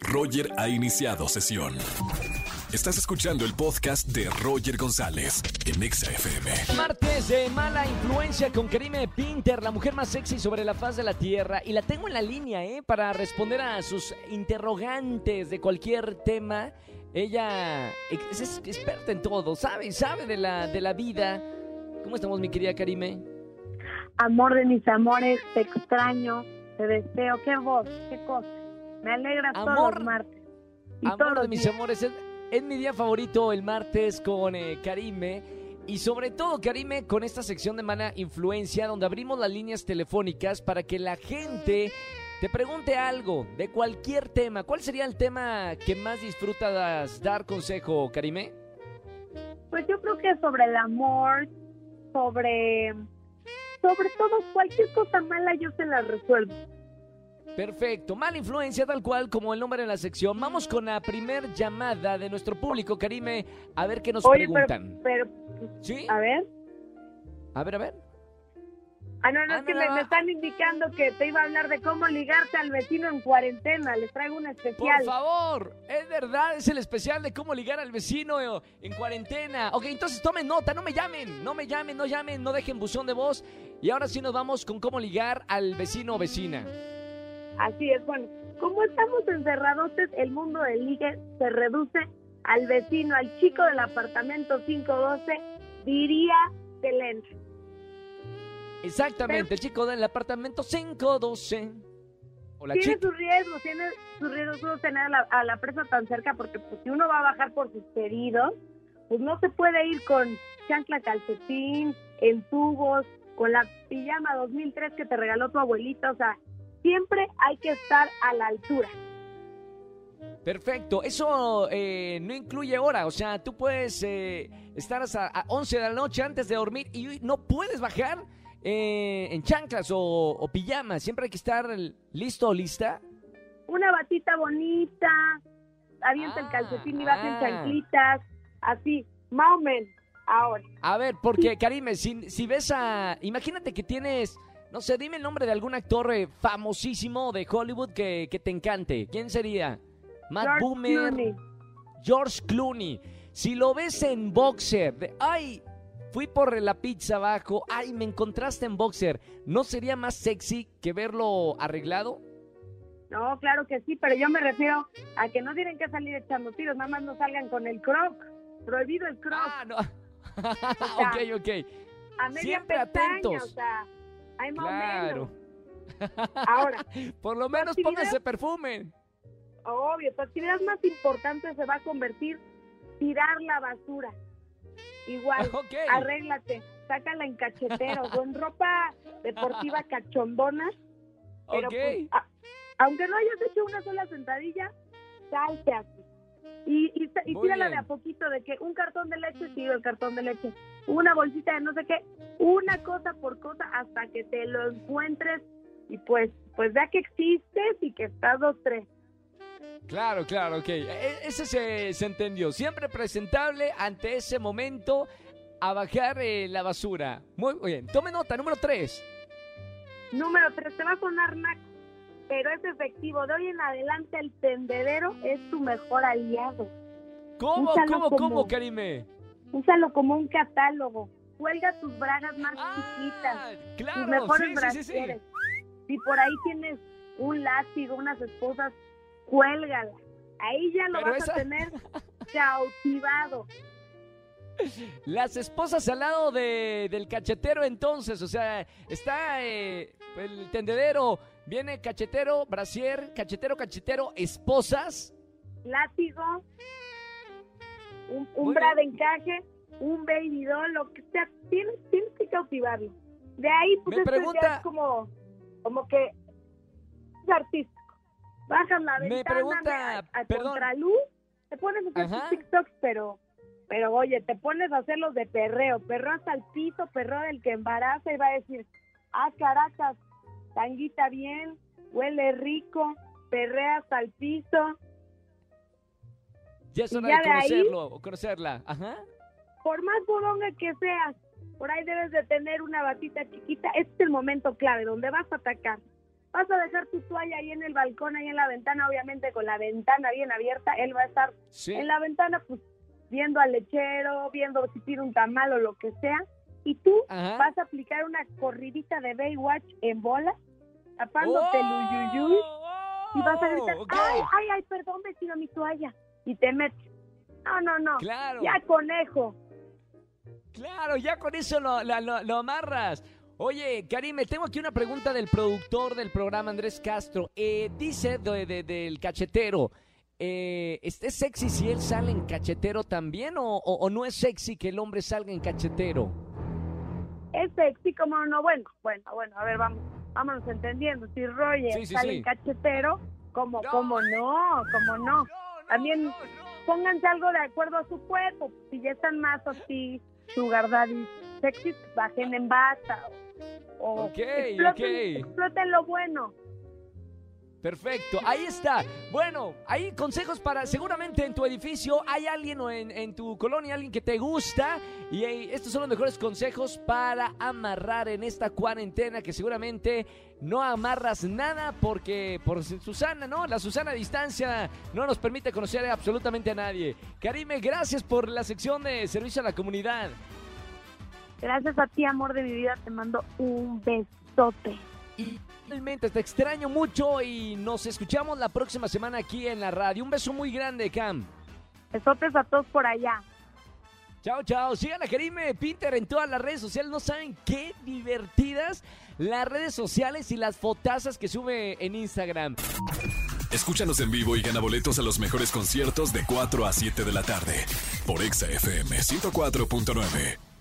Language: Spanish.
Roger ha iniciado sesión. Estás escuchando el podcast de Roger González en Exa FM. Martes de mala influencia con Karime Pinter, la mujer más sexy sobre la faz de la tierra. Y la tengo en la línea, ¿eh? Para responder a sus interrogantes de cualquier tema. Ella es, es experta en todo, sabe, sabe de la, de la vida. ¿Cómo estamos, mi querida Karime? Amor de mis amores, te extraño, te deseo. Qué voz, qué cosa. Me alegra todos los martes. Y Amor todos de mis días. amores, es, es mi día favorito el martes con eh, Karime. Y sobre todo, Karime, con esta sección de Mala Influencia, donde abrimos las líneas telefónicas para que la gente te pregunte algo de cualquier tema. ¿Cuál sería el tema que más disfrutas dar consejo, Karime? Pues yo creo que sobre el amor, sobre, sobre todo cualquier cosa mala yo se la resuelvo. Perfecto, mala influencia tal cual como el nombre en la sección. Vamos con la primer llamada de nuestro público, Karime, a ver qué nos Oye, preguntan. pero, ¿Sí? a ver. A ver, a ver. Ah, no, no, Ah, es que no, me, no. me están indicando que te iba a hablar de cómo ligarte al vecino en cuarentena. Les traigo Por especial. favor, es verdad, es el especial de cómo ligar al vecino eh, en cuarentena. Ok, entonces tomen nota, no me llamen, no me llamen, no llamen, no dejen buzón de voz. Y ahora sí nos vamos con cómo ligar al vecino o vecina. Así es, bueno, como estamos encerrados, el mundo del ligue se reduce al vecino, al chico del apartamento 512, diría Selena. Exactamente, el chico del apartamento 512. Hola, Tiene chica. sus riesgos, tiene sus riesgos tener a la, a la presa tan cerca, porque pues, si uno va a bajar por sus pedidos, pues no se puede ir con chancla calcetín, en tubos, con la pijama 2003 que te regaló tu abuelita, o sea, siempre hay que estar a la altura. Perfecto, eso eh, no incluye hora, o sea, tú puedes eh, estar hasta a 11 de la noche antes de dormir y no puedes bajar eh, en chanclas o, o pijamas, siempre hay que estar listo o lista. una batita bonita, avienta el Ah, calcetín y baja en ah. chanclitas, así, más o menos, ahora. A ver, porque Karime, si, si ves a... Imagínate que tienes, no sé, dime el nombre de algún actor eh, famosísimo de Hollywood que, que te encante. ¿Quién sería? Matt George Boomer, Clooney. George Clooney. Si lo ves en boxer, de, ay, fui por la pizza abajo, ay, me encontraste en boxer, ¿no sería más sexy que verlo arreglado? No, claro que sí, pero yo me refiero a que no tienen que salir echando tiros, nada más no salgan con el croc, prohibido el croc, Ah, no. ok, ok. a media siempre pestaña, o sea, hay más Claro. o menos. Ahora, Por lo menos pónganse perfume. obvio, tu actividad más importante se va a convertir tirar la basura. Igual, Ok. arréglate, sácala en cacheteros en ropa deportiva cachondona, pero Ok. pues, a- aunque no hayas hecho una sola sentadilla, salte así. Y, y, y tírala de a poquito de que un cartón de leche, tiro el cartón de leche, una bolsita de no sé qué, una cosa por cosa hasta que te lo encuentres y pues, pues vea que existes y que estás dos, tres. Claro, claro, ok. E- Ese se, se entendió. Siempre presentable ante ese momento a bajar eh, la basura. Muy bien. Tome nota, número 3. Número tres, te va a sonar naco, pero es efectivo. De hoy en adelante el tendedero es tu mejor aliado. ¿Cómo, Úsalo cómo, como- cómo, Karime? Úsalo como un catálogo. Cuelga tus bragas más Ah, chiquitas, tus claro, mejores sí, sí, sí, sí. brasieres. Si por ahí tienes un látigo, unas esposas, cuélgala. Ahí ya lo Pero vas esa- a tener cautivado. Las esposas al lado de, del cachetero entonces, o sea, está eh, el tendedero, viene cachetero, brasier, cachetero, cachetero, esposas. Látigo, un, un bra de encaje, un baby doll, lo que sea. Tienes, tienes que cautivarlo. De ahí, pues Me esto ya pregunta- es como, como que es artístico. Bajas la Me ventana pregunta, a, a perdón. contraluz, te pones a hacer TikToks, pero, pero oye, te pones a hacerlos de perreo, perreo hasta el piso, perreo del que embaraza y va a decir, ah, caracas, tanguita bien, huele rico, perrea hasta el piso. Ya es Y hora ya de de ahí- conocerlo o conocerla. Ajá. Por más bodonga que seas, por ahí debes de tener una batita chiquita. Este es el momento clave donde vas a atacar. vas a dejar tu toalla ahí en el balcón, ahí en la ventana, obviamente con la ventana bien abierta, él va a estar Sí. en la ventana, pues viendo al lechero, viendo si tira un tamal o lo que sea, y tú Ajá. vas a aplicar una corridita de Baywatch en bola, tapándote el uyuyuy, y vas a gritar, Oh, ay, ay, ay, perdón, me tiro mi toalla, y te metes. No, no, no, Claro. ya conejo. Claro, ya con eso lo, lo- lo amarras. Oye, Karime, tengo aquí una pregunta del productor del programa, Andrés Castro. Eh, dice de- de- del cachetero, eh, ¿es es sexy si él sale en cachetero también o, o- o no es sexy que el hombre salga en cachetero? Es sexy, como no, bueno, bueno, bueno, a ver, vamos, vámonos entendiendo. Si Roger Sí, sí, sale sí. en cachetero, como, No. como no, como no. También pónganse algo de acuerdo a su cuerpo. Si ya están más así, sugar daddy sexy, bajen en bata. O, o Ok, exploten, ok. exploten lo bueno. Perfecto, ahí está. Bueno, hay consejos para, seguramente en tu edificio hay alguien o en, en tu colonia, alguien que te gusta. Y eh, estos son los mejores consejos para amarrar en esta cuarentena que seguramente no amarras nada porque por Susana, ¿no? La Susana a distancia no nos permite conocer absolutamente a nadie. Karime, gracias por la sección de servicio a la comunidad. Gracias a ti, amor de mi vida, te mando un besote. Realmente te extraño mucho y nos escuchamos la próxima semana aquí en la radio. Un beso muy grande, Cam. Besotes a todos por allá. Chao, chao. Sigan a Karime Pinter en todas las redes sociales. No saben qué divertidas las redes sociales y las fotazas que sube en Instagram. Escúchanos en vivo y gana boletos a los mejores conciertos de 4 a 7 de la tarde por Exa FM 104.9.